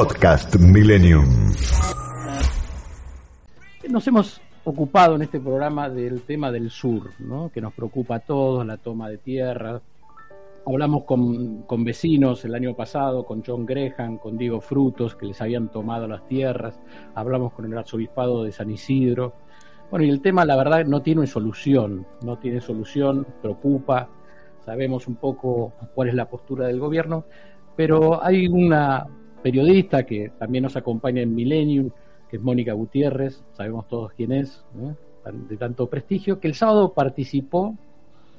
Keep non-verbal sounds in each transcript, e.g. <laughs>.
Podcast Millennium. Nos hemos ocupado en este programa del tema del sur, ¿no? que nos preocupa a todos, la toma de tierra. Hablamos con, con vecinos el año pasado, con John Graham, con Diego Frutos, que les habían tomado las tierras. Hablamos con el arzobispado de San Isidro. Bueno, y el tema, la verdad, no tiene solución, no tiene solución, preocupa. Sabemos un poco cuál es la postura del gobierno, pero hay una periodista que también nos acompaña en Millennium, que es Mónica Gutiérrez, sabemos todos quién es, de tanto prestigio, que el sábado participó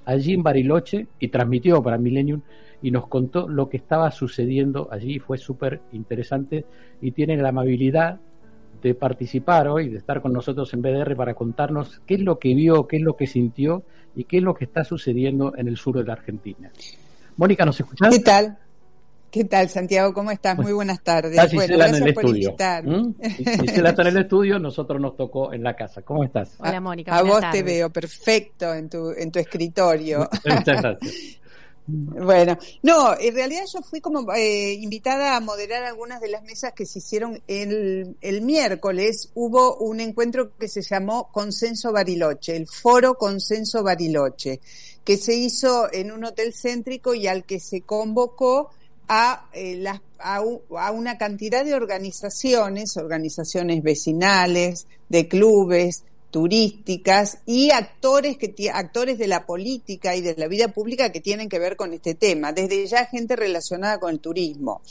allí en Bariloche y transmitió para Millennium y nos contó lo que estaba sucediendo allí, fue súper interesante y tiene la amabilidad de participar hoy, de estar con nosotros en BDR para contarnos qué es lo que vio, qué es lo que sintió y qué es lo que está sucediendo en el sur de la Argentina. Mónica, ¿nos escuchás? ¿Qué tal? ¿Qué tal, Santiago? ¿Cómo estás? Muy buenas tardes. Está bueno, gracias en el por estudio. invitar. ¿Mm? <laughs> Gisela está en el estudio, nosotros nos tocó en la casa. ¿Cómo estás? Hola, Mónica. A, vos te veo perfecto en tu, en tu escritorio. Muchas gracias. <laughs> Bueno, no, en realidad yo fui como eh, invitada a moderar algunas de las mesas que se hicieron el, el miércoles. Hubo un encuentro que se llamó Consenso Bariloche, el Foro Consenso Bariloche, que se hizo en un hotel céntrico y al que se convocó a, eh, a, a, una cantidad de organizaciones, organizaciones vecinales, de clubes, turísticas y actores que actores de la política y de la vida pública que tienen que ver con este tema, desde ya gente relacionada con el turismo.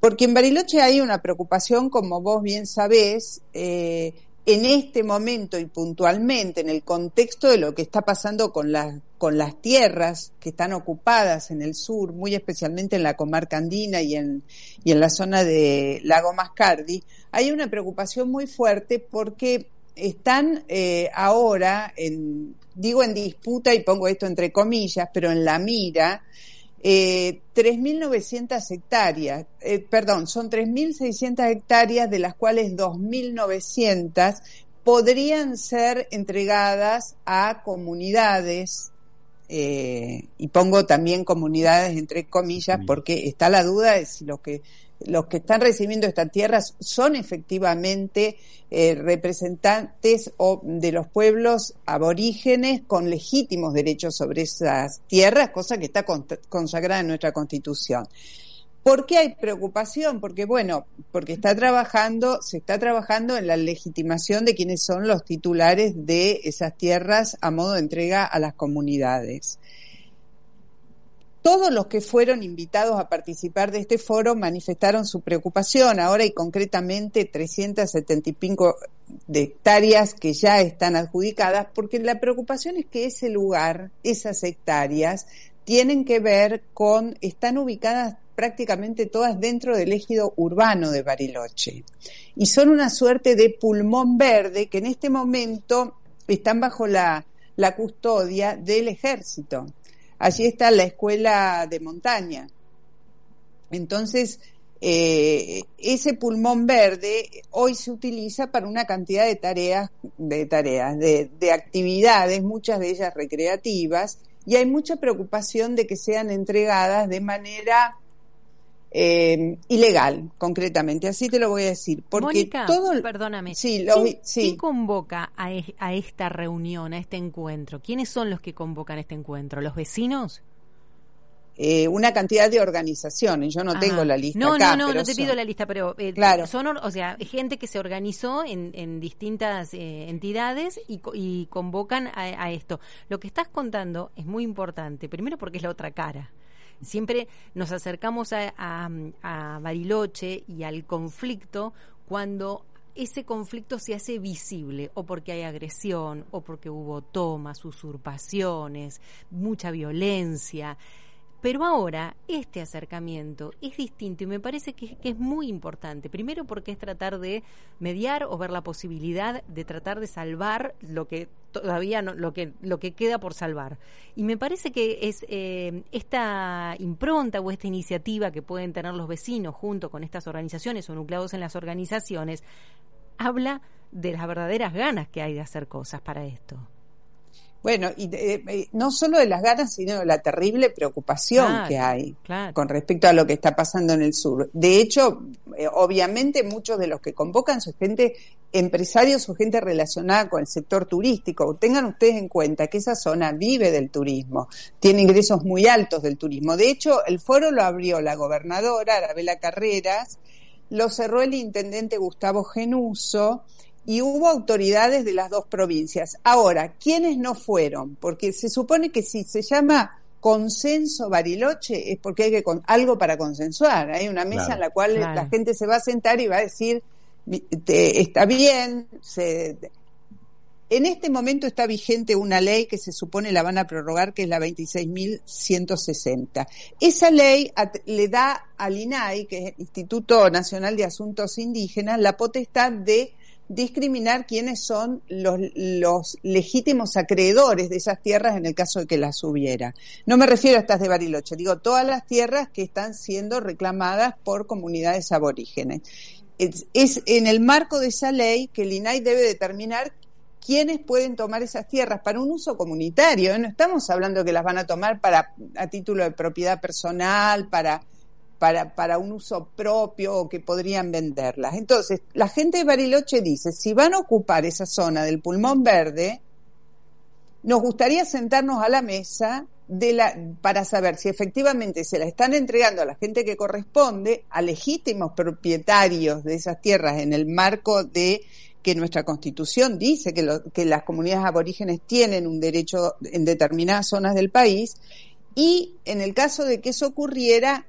Porque en Bariloche hay una preocupación, como vos bien sabés, eh, en este momento y puntualmente en el contexto de lo que está pasando con las con las tierras que están ocupadas en el sur, muy especialmente en la comarca andina y en, y en la zona de Lago Mascardi, hay una preocupación muy fuerte porque están eh, ahora, en, digo en disputa y pongo esto entre comillas, pero en la mira, eh, 3.900 hectáreas, eh, perdón, son 3.600 hectáreas de las cuales 2.900 podrían ser entregadas a comunidades eh, y pongo también comunidades entre comillas porque está la duda de si los que los que están recibiendo estas tierras son efectivamente eh, representantes o de los pueblos aborígenes con legítimos derechos sobre esas tierras, cosa que está consagrada en nuestra Constitución. ¿Por qué hay preocupación? Porque, bueno, porque está trabajando, se está trabajando en la legitimación de quienes son los titulares de esas tierras a modo de entrega a las comunidades. Todos los que fueron invitados a participar de este foro manifestaron su preocupación. Ahora hay concretamente 375 de hectáreas que ya están adjudicadas, porque la preocupación es que ese lugar, esas hectáreas, tienen que ver con, están ubicadas prácticamente todas dentro del ejido urbano de Bariloche. Y son una suerte de pulmón verde que en este momento están bajo la, la custodia del ejército. Allí está la escuela de montaña. Entonces, eh, ese pulmón verde hoy se utiliza para una cantidad de tareas, de tareas, de, de, actividades, muchas de ellas recreativas, y hay mucha preocupación de que sean entregadas de manera eh, ilegal, concretamente. Así te lo voy a decir. Porque Mónica, todo. Perdóname. Sí, ¿Quién, convoca a, a, esta reunión, a este encuentro? ¿Quiénes son los que convocan este encuentro? ¿Los vecinos? Eh, una cantidad de organizaciones. Yo no tengo la lista. No, acá, no, no, no te pido la lista, pero eh, claro. son, o sea, gente que se organizó en, en distintas eh, entidades y, y convocan a, a, esto. Lo que estás contando es muy importante, primero porque es la otra cara. Siempre nos acercamos a, a, Bariloche y al conflicto cuando ese conflicto se hace visible, o porque hay agresión, o porque hubo tomas, usurpaciones, mucha violencia. Pero ahora este acercamiento es distinto y me parece que, es muy importante. Primero porque es tratar de mediar o ver la posibilidad de tratar de salvar lo que todavía no, lo que lo que queda por salvar. Y me parece que es eh, esta impronta o esta iniciativa que pueden tener los vecinos junto con estas organizaciones o nucleados en las organizaciones habla de las verdaderas ganas que hay de hacer cosas para esto. Bueno, y de, no solo de las ganas, sino de la terrible preocupación claro, que hay claro. con respecto a lo que está pasando en el sur. De hecho, Eh, obviamente muchos de los que convocan son gente, empresarios o gente relacionada con el sector turístico. Tengan ustedes en cuenta que esa zona vive del turismo, tiene ingresos muy altos del turismo. De hecho, el foro lo abrió la gobernadora Arabela Carreras, lo cerró el intendente Gustavo Genuso, y hubo autoridades de las dos provincias. Ahora, ¿quiénes no fueron? Porque se supone que si se llama consenso Bariloche es porque hay que con, algo para consensuar. Hay una mesa en la cual la gente se va a sentar y va a decir, está bien. en este momento está vigente una ley que se supone la van a prorrogar, que es la 26.160. Esa ley le da al INAI, que es el Instituto Nacional de Asuntos Indígenas, la potestad de discriminar quiénes son los, los, legítimos acreedores de esas tierras en el caso de que las hubiera. No me refiero a estas de Bariloche, digo todas las tierras que están siendo reclamadas por comunidades aborígenes. Es, es en el marco de esa ley que el INAI debe determinar quiénes pueden tomar esas tierras para un uso comunitario. No estamos hablando que las van a tomar para a título de propiedad personal, para para, para un uso propio o que podrían venderlas. Entonces, la gente de Bariloche dice, si van a ocupar esa zona del pulmón verde, nos gustaría sentarnos a la mesa para saber si efectivamente se la están entregando a la gente que corresponde, a legítimos propietarios de esas tierras en el marco de que nuestra constitución dice que las comunidades aborígenes tienen un derecho en determinadas zonas del país, y en el caso de que eso ocurriera,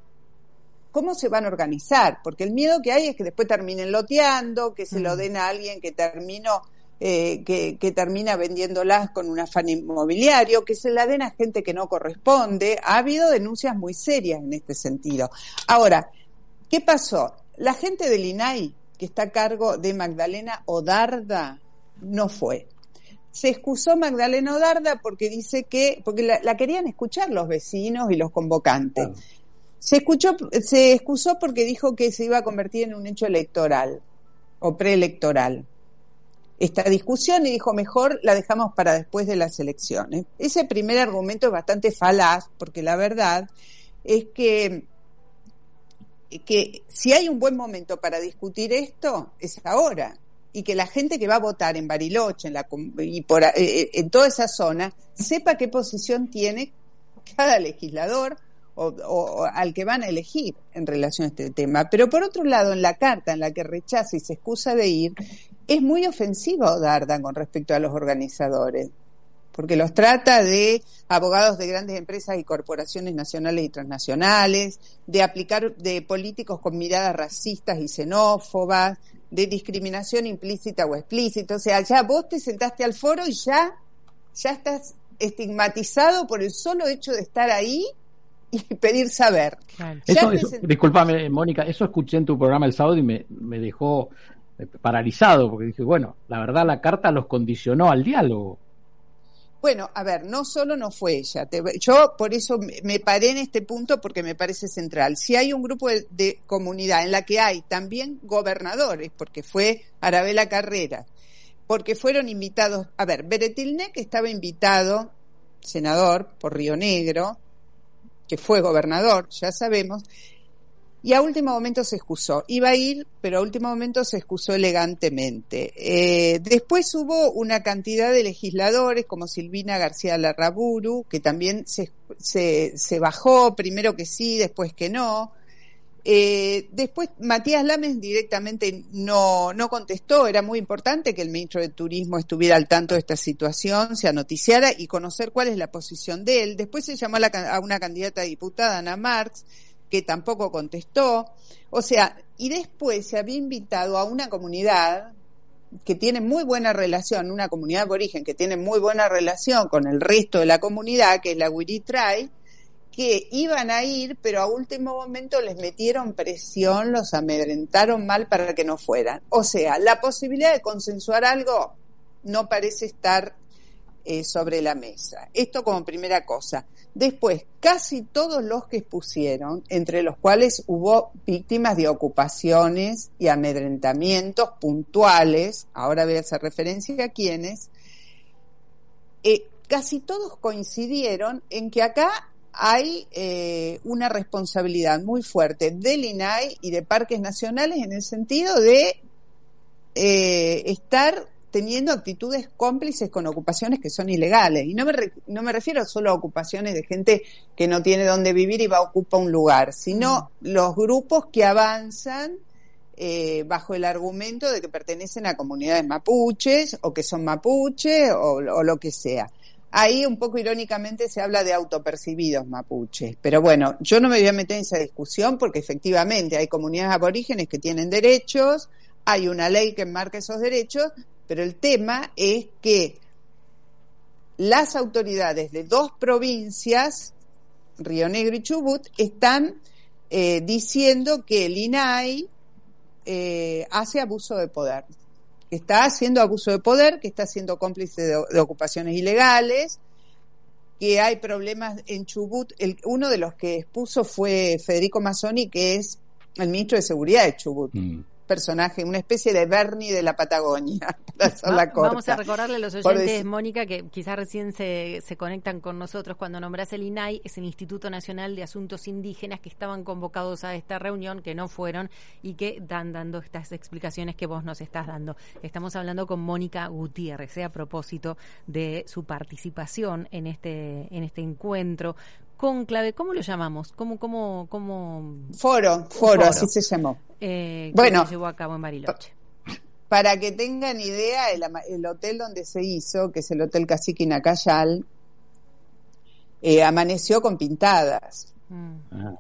cómo se van a organizar, porque el miedo que hay es que después terminen loteando, que se lo mm. den a alguien que terminó eh, que, que, termina vendiéndolas con un afán inmobiliario, que se la den a gente que no corresponde. Ha habido denuncias muy serias en este sentido. Ahora, ¿qué pasó? La gente del INAI, que está a cargo de Magdalena Odarda, no fue. Se excusó Magdalena Odarda porque dice que, porque la, querían escuchar los vecinos y los convocantes. Se, escuchó, se excusó porque dijo que se iba a convertir en un hecho electoral o preelectoral esta discusión y dijo mejor la dejamos para después de las elecciones. Ese primer argumento es bastante falaz porque la verdad es que, que si hay un buen momento para discutir esto es ahora y que la gente que va a votar en Bariloche en la, y por, eh, eh, en toda esa zona sepa qué posición tiene cada legislador o, al que van a elegir en relación a este tema. Pero por otro lado, en la carta en la que rechaza y se excusa de ir, es muy ofensivo Dardan con respecto a los organizadores, porque los trata de abogados de grandes empresas y corporaciones nacionales y transnacionales, de aplicar de políticos con miradas racistas y xenófobas, de discriminación implícita o explícita. O sea, ya vos te sentaste al foro y ya, ya estás estigmatizado por el solo hecho de estar ahí <laughs> y pedir saber. disculpame, Mónica, eso escuché en tu programa el sábado y me, me dejó eh, paralizado, porque dije, bueno, la verdad la carta los condicionó al diálogo. Bueno, a ver, no solo no fue ella. yo por eso me paré en este punto porque me parece central. Si hay un grupo de, comunidad en la que hay también gobernadores, porque fue Arabela Carrera, porque fueron invitados, a ver, Beretilne que estaba invitado, senador por Río Negro, que fue gobernador, ya sabemos, y a último momento se excusó. Iba a ir, pero a último momento se excusó elegantemente. Eh, después hubo una cantidad de legisladores como Silvina García Larraburu, que también se, se, se bajó, primero que sí, después que no. Eh, después Matías Lames directamente no, no contestó, era muy importante que el ministro de Turismo estuviera al tanto de esta situación, se anoticiara y conocer cuál es la posición de él. Después se llamó a, a una candidata a diputada, Ana Marx, que tampoco contestó. O sea, y después se había invitado a una comunidad que tiene muy buena relación, una comunidad de origen que tiene muy buena relación con el resto de la comunidad, que es la Wiritrai, que iban a ir, pero a último momento les metieron presión, los amedrentaron mal para que no fueran. O sea, la posibilidad de consensuar algo no parece estar eh, sobre la mesa. Esto como primera cosa. Después, casi todos los que expusieron, entre los cuales hubo víctimas de ocupaciones y amedrentamientos puntuales, ahora voy a hacer referencia a quiénes, eh, casi todos coincidieron en que acá hay eh, una responsabilidad muy fuerte del INAI y de parques nacionales en el sentido de eh, estar teniendo actitudes cómplices con ocupaciones que son ilegales. Y no me, no me refiero solo a ocupaciones de gente que no tiene dónde vivir y va a ocupar un lugar, sino mm. los grupos que avanzan eh, bajo el argumento de que pertenecen a comunidades mapuches o que son mapuches o, o lo que sea. Ahí un poco irónicamente se habla de autopercibidos mapuches, pero bueno, yo no me voy a meter en esa discusión porque efectivamente hay comunidades aborígenes que tienen derechos, hay una ley que enmarca esos derechos, pero el tema es que las autoridades de dos provincias, Río Negro y Chubut, están eh, diciendo que el INAI eh, hace abuso de poder que está haciendo abuso de poder, que está siendo cómplice de, ocupaciones ilegales, que hay problemas en Chubut. El, uno de los que expuso fue Federico Mazzoni, que es el ministro de Seguridad de Chubut. Mm personaje, una especie de Bernie de la Patagonia. <laughs> vamos a recordarle a los oyentes, Mónica, que quizás recién se, se conectan con nosotros cuando nombras el INAI, es el Instituto Nacional de Asuntos Indígenas que estaban convocados a esta reunión, que no fueron y que dan dando estas explicaciones que vos nos estás dando. Estamos hablando con Mónica Gutiérrez, ¿eh? a propósito de su participación en este, en este encuentro conclave, ¿cómo lo llamamos? ¿Cómo, cómo, cómo? Foro, foro, así se llamó. Eh, bueno, se llevó a cabo en Bariloche. Para que tengan idea, el, hotel donde se hizo, que es el Hotel Cacique Nacayal, eh, amaneció con pintadas. Mm. Ah.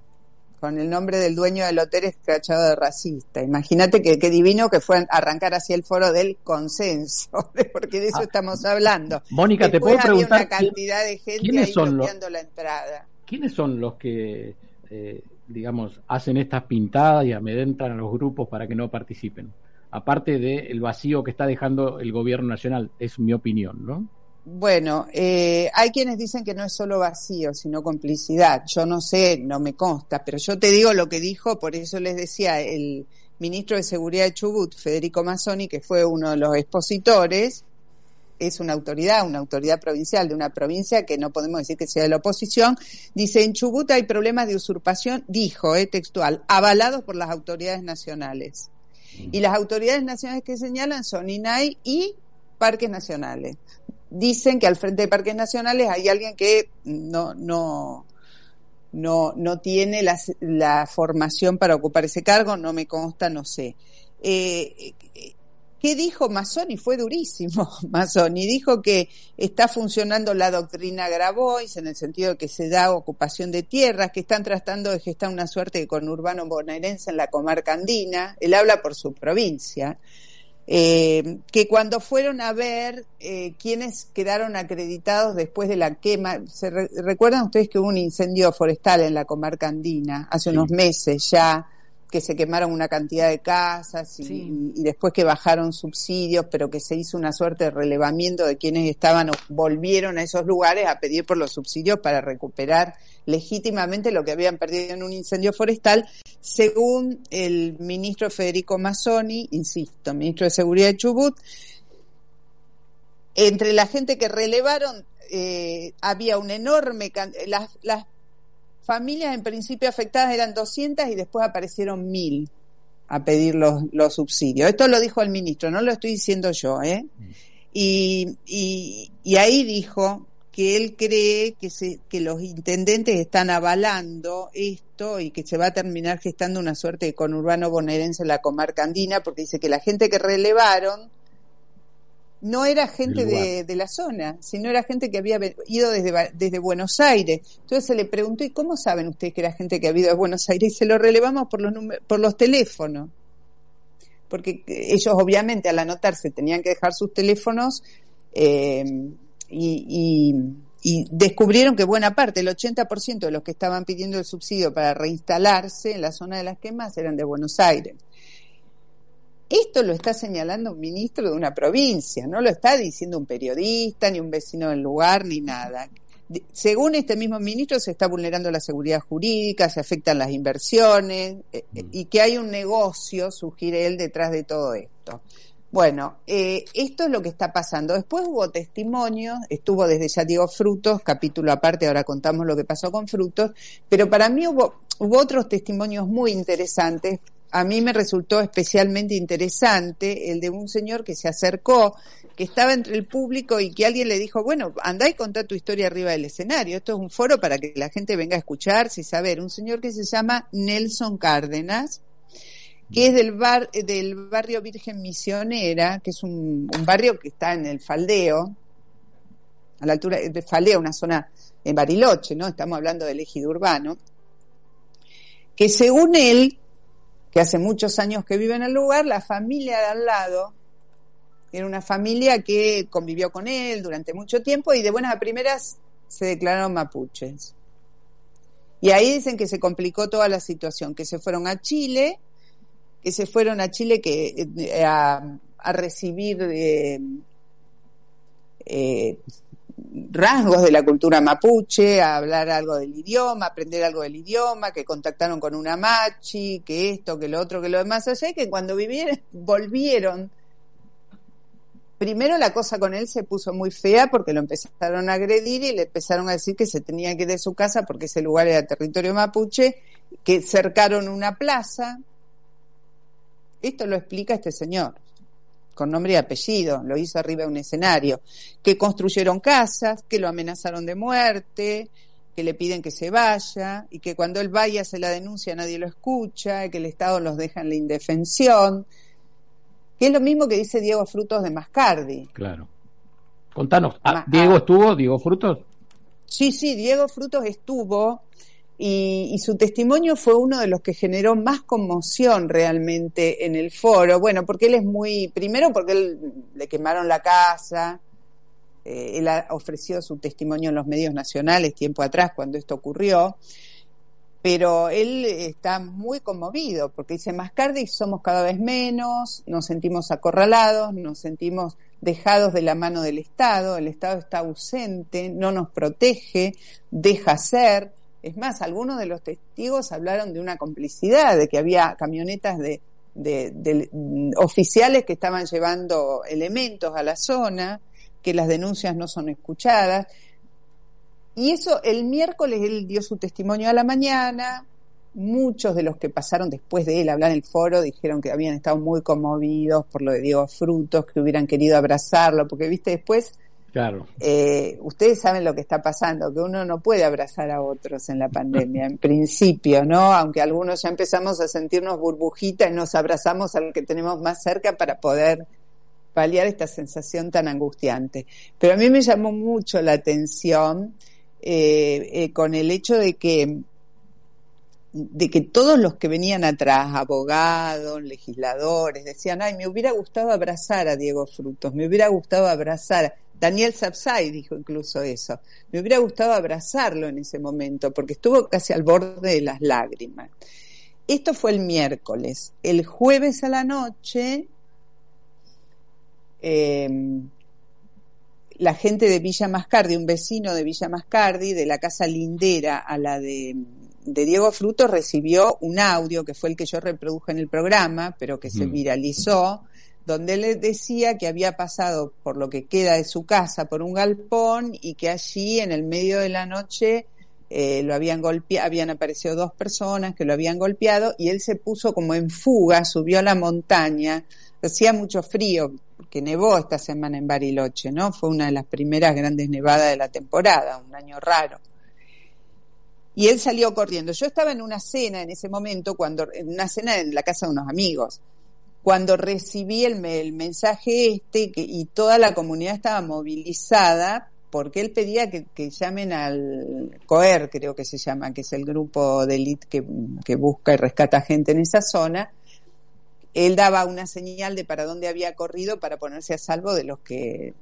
Con el nombre del dueño del hotel escrachado de racista. Imagínate que, divino que fue arrancar hacia el foro del consenso, <laughs> porque de eso ah. estamos hablando. Mónica, te puedo preguntar. una cantidad de gente ahí son la entrada. ¿Quiénes son los que eh, digamos, hacen estas pintadas y amedrentan a los grupos para que no participen. Aparte del vacío que está dejando el gobierno nacional, es mi opinión, ¿no? Bueno, eh, hay quienes dicen que no es solo vacío, sino complicidad. Yo no sé, no me consta, pero yo te digo lo que dijo, por eso les decía el ministro de Seguridad de Chubut, Federico Mazzoni, que fue uno de los expositores, es una autoridad, una autoridad provincial de una provincia que no podemos decir que sea de la oposición, dice, en Chubut hay problemas de usurpación, dijo, eh, textual, avalados por las autoridades nacionales. Y las autoridades nacionales que señalan son INAI y parques nacionales. Dicen que al frente de parques nacionales hay alguien que no, no, no, no tiene la, la formación para ocupar ese cargo, no me consta, no sé. Eh, ¿Qué dijo Mazzoni? Fue durísimo <laughs> Mazzoni. Dijo que está funcionando la doctrina Grabois en el sentido de que se da ocupación de tierras, que están tratando de gestar una suerte de conurbano bonaerense en la comarca andina. Él habla por su provincia. Eh, que cuando fueron a ver eh, quiénes quedaron acreditados después de la quema, ¿se recuerdan ustedes que hubo un incendio forestal en la comarca andina hace unos meses ya? Que se quemaron una cantidad de casas y, después que bajaron subsidios, pero que se hizo una suerte de relevamiento de quienes estaban o volvieron a esos lugares a pedir por los subsidios para recuperar legítimamente lo que habían perdido en un incendio forestal, según el ministro Federico Mazzoni, insisto, ministro de Seguridad de Chubut, entre la gente que relevaron eh, había un enorme las, las familias en principio afectadas eran 200 y después aparecieron 1000 a pedir los, los subsidios. Esto lo dijo el ministro, no lo estoy diciendo yo, ¿eh? Y, y, ahí dijo que él cree que, se, que los intendentes están avalando esto y que se va a terminar gestando una suerte de conurbano bonaerense en la comarca andina, porque dice que la gente que relevaron no era gente de, la zona, sino era gente que había ido desde, desde Buenos Aires. Entonces se le preguntó, ¿y cómo saben ustedes que era gente que había ido de Buenos Aires? Y se lo relevamos por los, por los teléfonos. Porque ellos obviamente al anotarse tenían que dejar sus teléfonos eh, y, y, descubrieron que buena parte, el 80% de los que estaban pidiendo el subsidio para reinstalarse en la zona de las quemas eran de Buenos Aires. Esto lo está señalando un ministro de una provincia, no lo está diciendo un periodista, ni un vecino del lugar, ni nada. Según este mismo ministro, se está vulnerando la seguridad jurídica, se afectan las inversiones eh, eh, mm. y que hay un negocio, sugiere él, detrás de todo esto. Bueno, eh, esto es lo que está pasando. Después hubo testimonios, estuvo desde ya Diego Frutos, capítulo aparte, ahora contamos lo que pasó con Frutos, pero para mí hubo, hubo otros testimonios muy interesantes. A mí me resultó especialmente interesante el de un señor que se acercó, que estaba entre el público y que alguien le dijo, bueno, andá y contá tu historia arriba del escenario. Esto es un foro para que la gente venga a escuchar, y saber. Un señor que se llama Nelson Cárdenas, que es del, bar, del barrio Virgen Misionera, que es un, barrio que está en el Faldeo, a la altura de Faldeo, una zona en Bariloche, ¿no? Estamos hablando del ejido urbano, que según él, que hace muchos años que vive en el lugar, la familia de al lado era una familia que convivió con él durante mucho tiempo y de buenas a primeras se declararon mapuches. Y ahí dicen que se complicó toda la situación, que se fueron a Chile que se fueron a Chile que, eh, a, recibir eh, eh, rasgos de la cultura mapuche, a hablar algo del idioma, aprender algo del idioma, que contactaron con una machi, que esto, que lo otro, que lo demás. Allá, que cuando vivieron, volvieron, primero la cosa con él se puso muy fea porque lo empezaron a agredir y le empezaron a decir que se tenía que ir de su casa porque ese lugar era territorio mapuche, que cercaron una plaza, esto lo explica este señor, con nombre y apellido, lo hizo arriba de un escenario, que construyeron casas, que lo amenazaron de muerte, que le piden que se vaya y que cuando él vaya se la denuncia nadie lo escucha, que el Estado los deja en la indefensión, que es lo mismo que dice Diego Frutos de Mascardi. Claro. Contanos, ah, ¿Diego estuvo, Diego Frutos? Sí, sí, Diego Frutos estuvo y, su testimonio fue uno de los que generó más conmoción realmente en el foro. Bueno, porque él es muy, primero porque él le quemaron la casa, eh, él ofreció su testimonio en los medios nacionales tiempo atrás cuando esto ocurrió, pero él está muy conmovido porque dice, Mascardi somos cada vez menos, nos sentimos acorralados, nos sentimos dejados de la mano del Estado, el Estado está ausente, no nos protege, deja ser es más, algunos de los testigos hablaron de una complicidad, de que había camionetas de, mm, oficiales que estaban llevando elementos a la zona, que las denuncias no son escuchadas. Y eso, el miércoles él dio su testimonio a la mañana, muchos de los que pasaron después de él hablar en el foro dijeron que habían estado muy conmovidos por lo de Diego Frutos, que hubieran querido abrazarlo, porque viste, después Claro. Eh, ustedes saben lo que está pasando, que uno no puede abrazar a otros en la pandemia, en principio, ¿no? Aunque algunos ya empezamos a sentirnos burbujitas y nos abrazamos al que tenemos más cerca para poder paliar esta sensación tan angustiante. Pero a mí me llamó mucho la atención eh, eh, con el hecho de que de que todos los que venían atrás, abogados, legisladores, decían, ay, me hubiera gustado abrazar a Diego Frutos, me hubiera gustado abrazar Daniel Sapsay dijo incluso eso. Me hubiera gustado abrazarlo en ese momento porque estuvo casi al borde de las lágrimas. Esto fue el miércoles. El jueves a la noche, em, la gente de Villa Mascardi, un vecino de Villa Mascardi, de la casa lindera a la de, de Diego Fruto, recibió un audio que fue el que yo reproduje en el programa, pero que se viralizó, donde le decía que había pasado por lo que queda de su casa por un galpón y que allí en el medio de la noche eh, lo habían golpeado, habían aparecido dos personas que lo habían golpeado y él se puso como en fuga, subió a la montaña, hacía mucho frío, porque nevó esta semana en Bariloche, ¿no? Fue una de las primeras grandes nevadas de la temporada, un año raro. Y él salió corriendo. Yo estaba en una cena en ese momento, cuando, en una cena en la casa de unos amigos cuando recibí el, mensaje este y toda la comunidad estaba movilizada porque él pedía que, llamen al COER, creo que se llama, que es el grupo de élite que, busca y rescata gente en esa zona. Él daba una señal de para dónde había corrido para ponerse a salvo de los que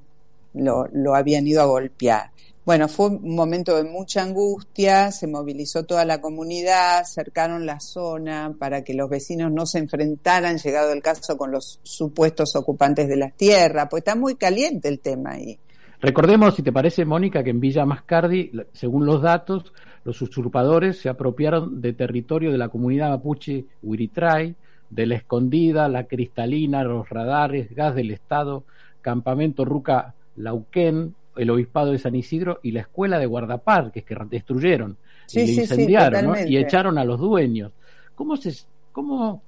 lo habían ido a golpear. Bueno, fue un momento de mucha angustia, se movilizó toda la comunidad, cercaron la zona para que los vecinos no se enfrentaran, llegado el caso, con los supuestos ocupantes de las tierras, pues está muy caliente el tema ahí. Recordemos, si te parece, Mónica, que en Villa Mascardi, según los datos, los usurpadores se apropiaron de territorio de la comunidad mapuche Huiritray, de la escondida, la cristalina, los radares, gas del Estado, campamento Ruca Lauquén, el obispado de San Isidro y la escuela de guardaparques que destruyeron y incendiaron y echaron a los dueños. ¿Cómo, se, cómo,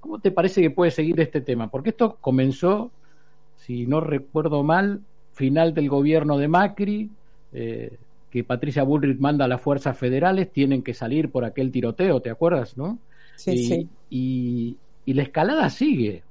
¿Cómo te parece que puede seguir este tema? Porque esto comenzó, si no recuerdo mal, final del gobierno de Macri, eh, que Patricia Bullrich manda a las fuerzas federales, tienen que salir por aquel tiroteo, ¿te acuerdas, no? Sí, sí. Y, y la escalada sigue.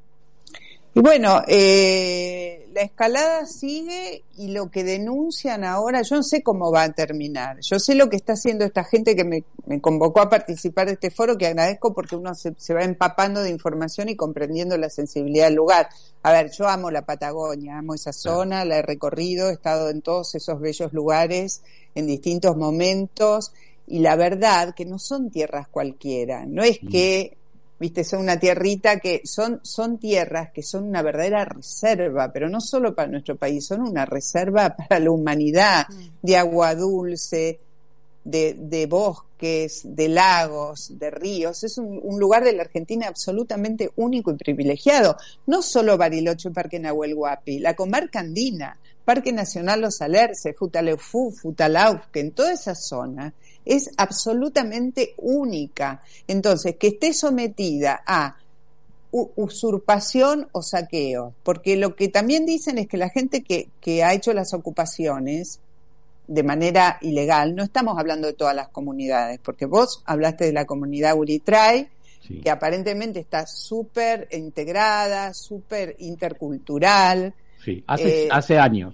Y bueno, eh, la escalada sigue y lo que denuncian ahora, yo no sé cómo va a terminar. Yo sé lo que está haciendo esta gente que me, convocó a participar de este foro, que agradezco porque uno se, va empapando de información y comprendiendo la sensibilidad del lugar. A ver, yo amo la Patagonia, amo esa zona, la he recorrido, he estado en todos esos bellos lugares en distintos momentos y la verdad que no son tierras cualquiera. No es mm. que viste, son una tierrita que son, son tierras que son una verdadera reserva, pero no solo para nuestro país, son una reserva <laughs> para la humanidad, mm. de agua dulce, de, de bosques, de lagos, de ríos. Es un, un, lugar de la Argentina absolutamente único y privilegiado. No solo Bariloche, Parque Nahuel Huapi, la comarca andina, Parque Nacional Los Alerces, Futaleufú, Futalauf, que en toda esa zona es absolutamente única. Entonces, que esté sometida a usurpación o saqueo, porque lo que también dicen es que la gente que, que ha hecho las ocupaciones de manera ilegal, no estamos hablando de todas las comunidades, porque vos hablaste de la comunidad Uritray, que aparentemente está súper integrada, súper intercultural. Sí, hace, eh, hace años.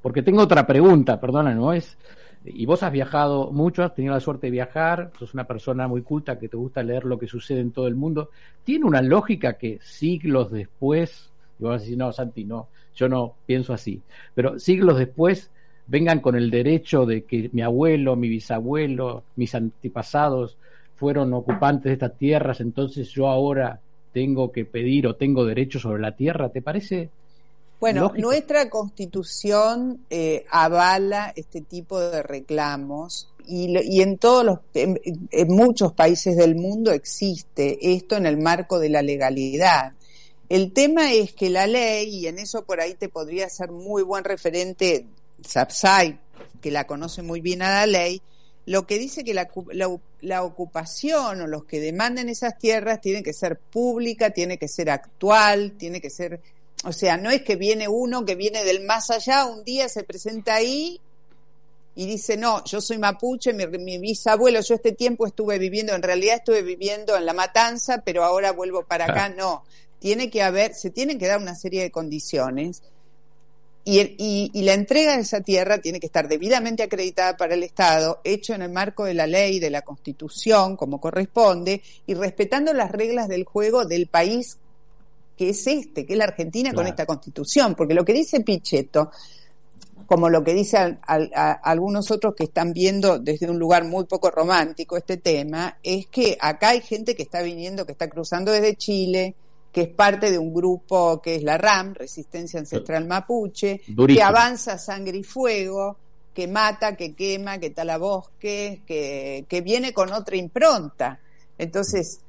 Porque tengo otra pregunta, perdona, no es y vos has viajado mucho, has tenido la suerte de viajar, sos una persona muy culta que te gusta leer lo que sucede en todo el mundo. ¿Tiene una lógica que siglos después, y vos vas a decir, no, Santi, no, yo no pienso así, pero siglos después vengan con el derecho de que mi abuelo, mi bisabuelo, mis antepasados fueron ocupantes de estas tierras, entonces yo ahora tengo que pedir o tengo derecho sobre la tierra? ¿Te parece bueno, nuestra constitución eh, avala este tipo de reclamos y, en todos los, en, muchos países del mundo existe esto en el marco de la legalidad. El tema es que la ley, y en eso por ahí te podría ser muy buen referente Sapsai, que la conoce muy bien a la ley, lo que dice que la, la, ocupación o los que demanden esas tierras tienen que ser pública, tiene que ser actual, tiene que ser o sea, no es que viene uno que viene del más allá, un día se presenta ahí y dice, no, yo soy mapuche, mi, bisabuelo, yo este tiempo estuve viviendo, en realidad estuve viviendo en La Matanza, pero ahora vuelvo para acá. No, tiene que haber, se tienen que dar una serie de condiciones. Y, y, y, la entrega de esa tierra tiene que estar debidamente acreditada para el Estado, hecho en el marco de la ley, de la Constitución, como corresponde, y respetando las reglas del juego del país que es este, que es la Argentina con esta constitución, porque lo que dice Pichetto, como lo que dicen algunos otros que están viendo desde un lugar muy poco romántico este tema, es que acá hay gente que está viniendo, que está cruzando desde Chile, que es parte de un grupo que es la RAM, Resistencia Ancestral Mapuche, que avanza sangre y fuego, que mata, que quema, que tala bosques, que, que viene con otra impronta. Entonces,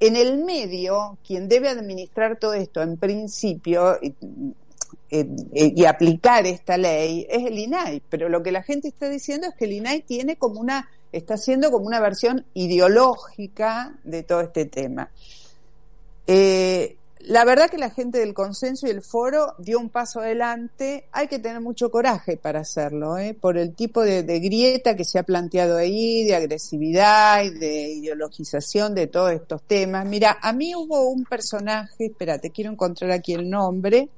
en el medio, quien debe administrar todo esto en principio y, aplicar esta ley es el INAI, pero lo que la gente está diciendo es que el INAI tiene como una, está haciendo como una versión ideológica de todo este tema. Eh, la verdad que la gente del consenso y el foro dio un paso adelante. Hay que tener mucho coraje para hacerlo, ¿eh? por el tipo de, grieta que se ha planteado ahí, de agresividad y de ideologización de todos estos temas. Mira, a mí hubo un personaje, espérate, quiero encontrar aquí el nombre,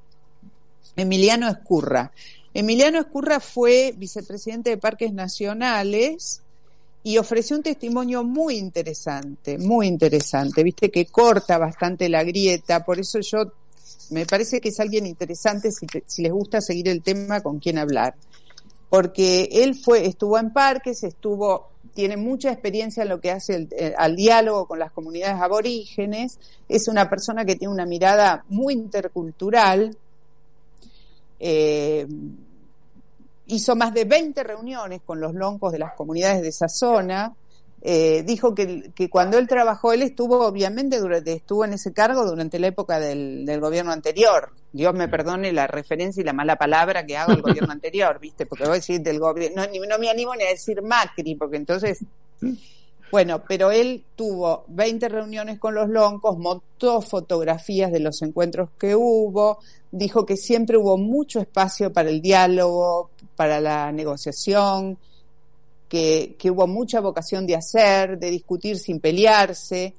Emiliano Escurra. Emiliano Escurra fue vicepresidente de Parques Nacionales y ofreció un testimonio muy interesante, muy interesante, viste que corta bastante la grieta, por eso yo me parece que es alguien interesante si, les gusta seguir el tema con quién hablar, porque él fue, estuvo en parques, estuvo, tiene mucha experiencia en lo que hace eh, al diálogo con las comunidades aborígenes, es una persona que tiene una mirada muy intercultural, eh, hizo más de 20 reuniones con los loncos de las comunidades de esa zona eh, dijo que, que, cuando él trabajó, él estuvo obviamente durante, estuvo en ese cargo durante la época del, del, gobierno anterior. Dios me perdone la referencia y la mala palabra que hago al gobierno anterior, ¿viste? Porque voy a decir del gobierno, no, no me animo ni a decir Macri, porque entonces bueno, pero él tuvo 20 reuniones con los loncos, montó fotografías de los encuentros que hubo, dijo que siempre hubo mucho espacio para el diálogo, para la negociación, que, hubo mucha vocación de hacer, de discutir sin pelearse.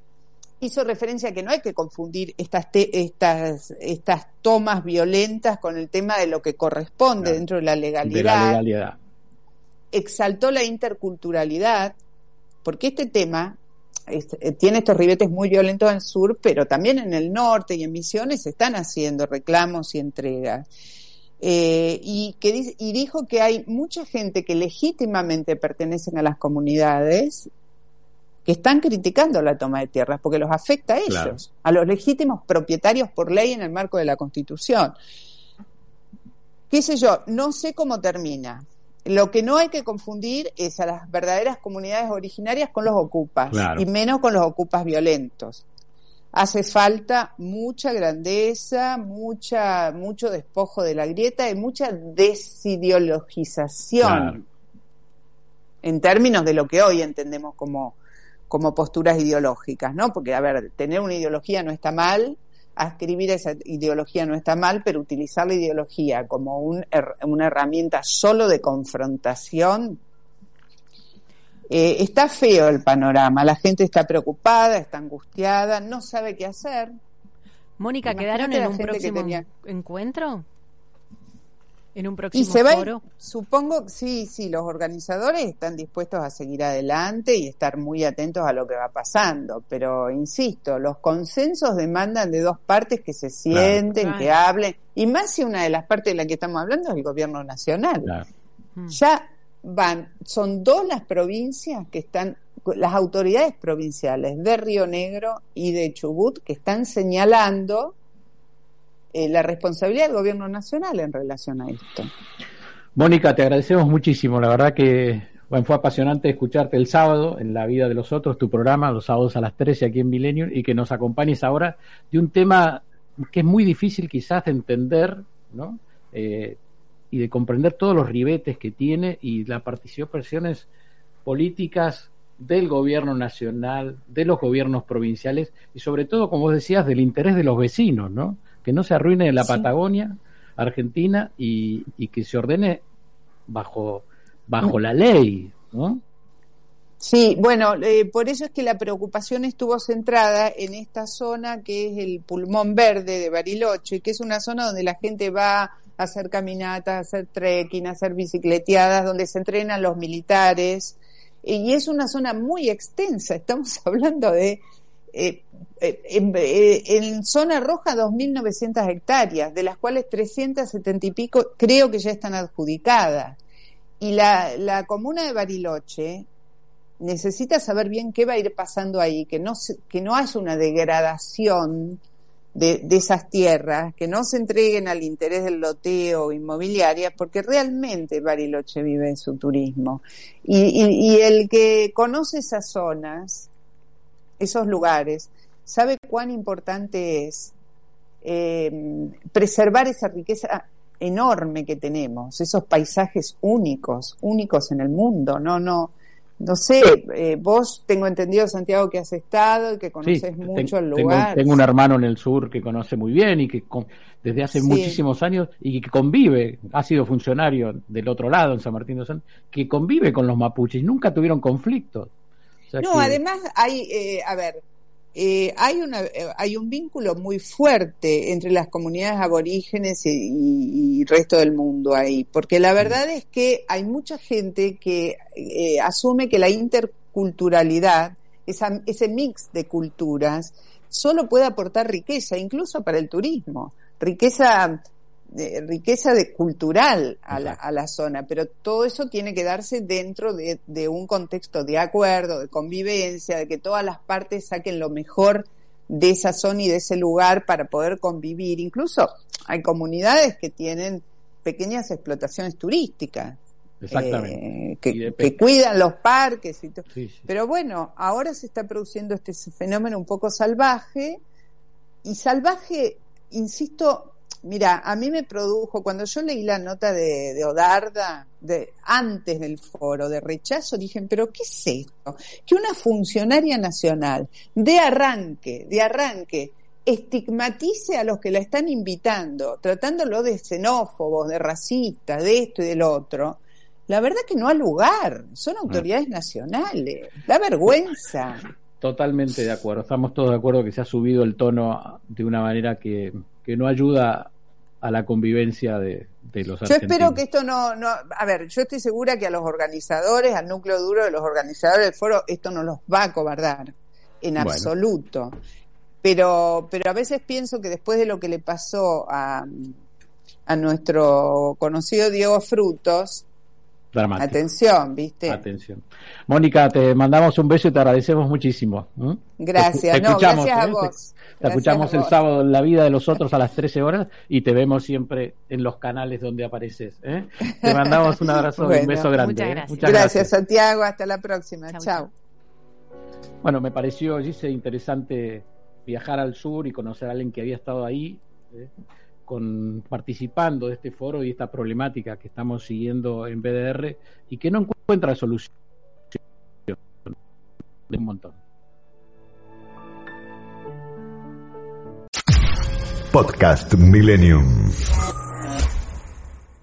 Hizo referencia a que no hay que confundir estas, estas, estas tomas violentas con el tema de lo que corresponde dentro de la legalidad. De la legalidad. Exaltó la interculturalidad, porque este tema eh, tiene estos ribetes muy violentos en el sur, pero también en el norte y en Misiones se están haciendo reclamos y entregas. Eh, y, que, y dijo que hay mucha gente que legítimamente pertenecen a las comunidades que están criticando la toma de tierras porque los afecta a ellos, a los legítimos propietarios por ley en el marco de la Constitución. ¿Qué sé yo? No sé cómo termina, lo que no hay que confundir es a las verdaderas comunidades originarias con los ocupas y menos con los ocupas violentos. Hace falta mucha grandeza, mucha, mucho despojo de la grieta y mucha desideologización en términos de lo que hoy entendemos como, como posturas ideológicas, ¿no? Porque, a ver, tener una ideología no está mal, escribir esa ideología no está mal, pero utilizar la ideología como una herramienta solo de confrontación, eh, está feo el panorama. La gente está preocupada, está angustiada, no sabe qué hacer. Mónica, ¿quedaron en un próximo encuentro? en un próximo y se va, Supongo, sí, sí, los organizadores están dispuestos a seguir adelante y estar muy atentos a lo que va pasando, pero insisto, los consensos demandan de dos partes que se sienten, que hablen, y más si una de las partes de la que estamos hablando es el gobierno nacional. Hmm. Ya van, son dos las provincias que están, las autoridades provinciales de Río Negro y de Chubut que están señalando eh, la responsabilidad del gobierno nacional en relación a esto. Mónica, te agradecemos muchísimo. La verdad que fue apasionante escucharte el sábado en La Vida de los Otros, tu programa, los sábados a las 13 aquí en Millennium, y que nos acompañes ahora de un tema que es muy difícil quizás de entender, ¿no? Eh, y de comprender todos los ribetes que tiene y las participaciones políticas del gobierno nacional, de los gobiernos provinciales y sobre todo, como decías, del interés de los vecinos, ¿no? que no se arruine la Patagonia Argentina y, que se ordene bajo, bajo la ley, ¿no? Sí, bueno, eh, por eso es que la preocupación estuvo centrada en esta zona que es el pulmón verde de Bariloche, que es una zona donde la gente va a hacer caminatas, hacer trekking, hacer bicicleteadas, donde se entrenan los militares. Y es una zona muy extensa, estamos <laughs> hablando de eh, eh, eh, en, zona roja 2.900 hectáreas, de las cuales 370 y pico creo que ya están adjudicadas. Y la, la comuna de Bariloche necesita saber bien qué va a ir pasando ahí, que no, que no haya una degradación de, esas tierras, que no se entreguen al interés del loteo inmobiliaria, porque realmente Bariloche vive en su turismo. y el que conoce esas zonas esos lugares, sabe cuán importante es eh, preservar esa riqueza enorme que tenemos, esos paisajes únicos, únicos en el mundo, no, no, no sé, eh, vos tengo entendido, Santiago, que has estado y que conoces mucho el lugar. Tengo, un hermano en el sur que conoce muy bien y que desde hace muchísimos años y que convive, ha sido funcionario del otro lado en San Martín de San, que convive con los mapuches, nunca tuvieron conflictos no, además hay, eh, a ver, eh, hay, una, eh, hay un vínculo muy fuerte entre las comunidades aborígenes y, el resto del mundo ahí, porque la verdad es que hay mucha gente que asume que la interculturalidad, ese mix de culturas, solo puede aportar riqueza, incluso para el turismo, riqueza riqueza de cultural a la, a la, zona, pero todo eso tiene que darse dentro de, de, un contexto de acuerdo, de convivencia, de que todas las partes saquen lo mejor de esa zona y de ese lugar para poder convivir. Incluso hay comunidades que tienen pequeñas explotaciones turísticas. eh, que, cuidan los parques y todo. Pero bueno, ahora se está produciendo este fenómeno un poco salvaje y salvaje, insisto, mira, a mí me produjo, cuando yo leí la nota de, de Odarda, de, antes del foro de rechazo, dije, pero ¿qué es esto? Que una funcionaria nacional de arranque, de arranque, estigmatice a los que la están invitando, tratándolo de xenófobos, de racistas, de esto y del otro, la verdad que no ha lugar, son autoridades nacionales, da vergüenza. Totalmente de acuerdo, estamos todos de acuerdo que se ha subido el tono de una manera que, que no ayuda a la convivencia de, los Yo espero que esto no, no, a ver, yo estoy segura que a los organizadores, al núcleo duro de los organizadores del foro, esto no los va a cobardar, en absoluto. Pero, pero a veces pienso que después de lo que le pasó a, a nuestro conocido Diego Frutos, Atención, ¿viste? Atención. Mónica, te mandamos un beso y te agradecemos muchísimo. Gracias, no, gracias a ¿eh? vos. Te, escuchamos el sábado en La Vida de los Otros a las 13 horas y te vemos siempre en los canales donde apareces. ¿eh? Te <laughs> mandamos un abrazo y un beso grande. ¿eh? Muchas, gracias. Santiago. Hasta la próxima. Chao. Bueno, me pareció, Gise, interesante viajar al sur y conocer a alguien que había estado ahí con participando de este foro y esta problemática que estamos siguiendo en BDR y que no encuentra solución de un montón. Podcast Millennium.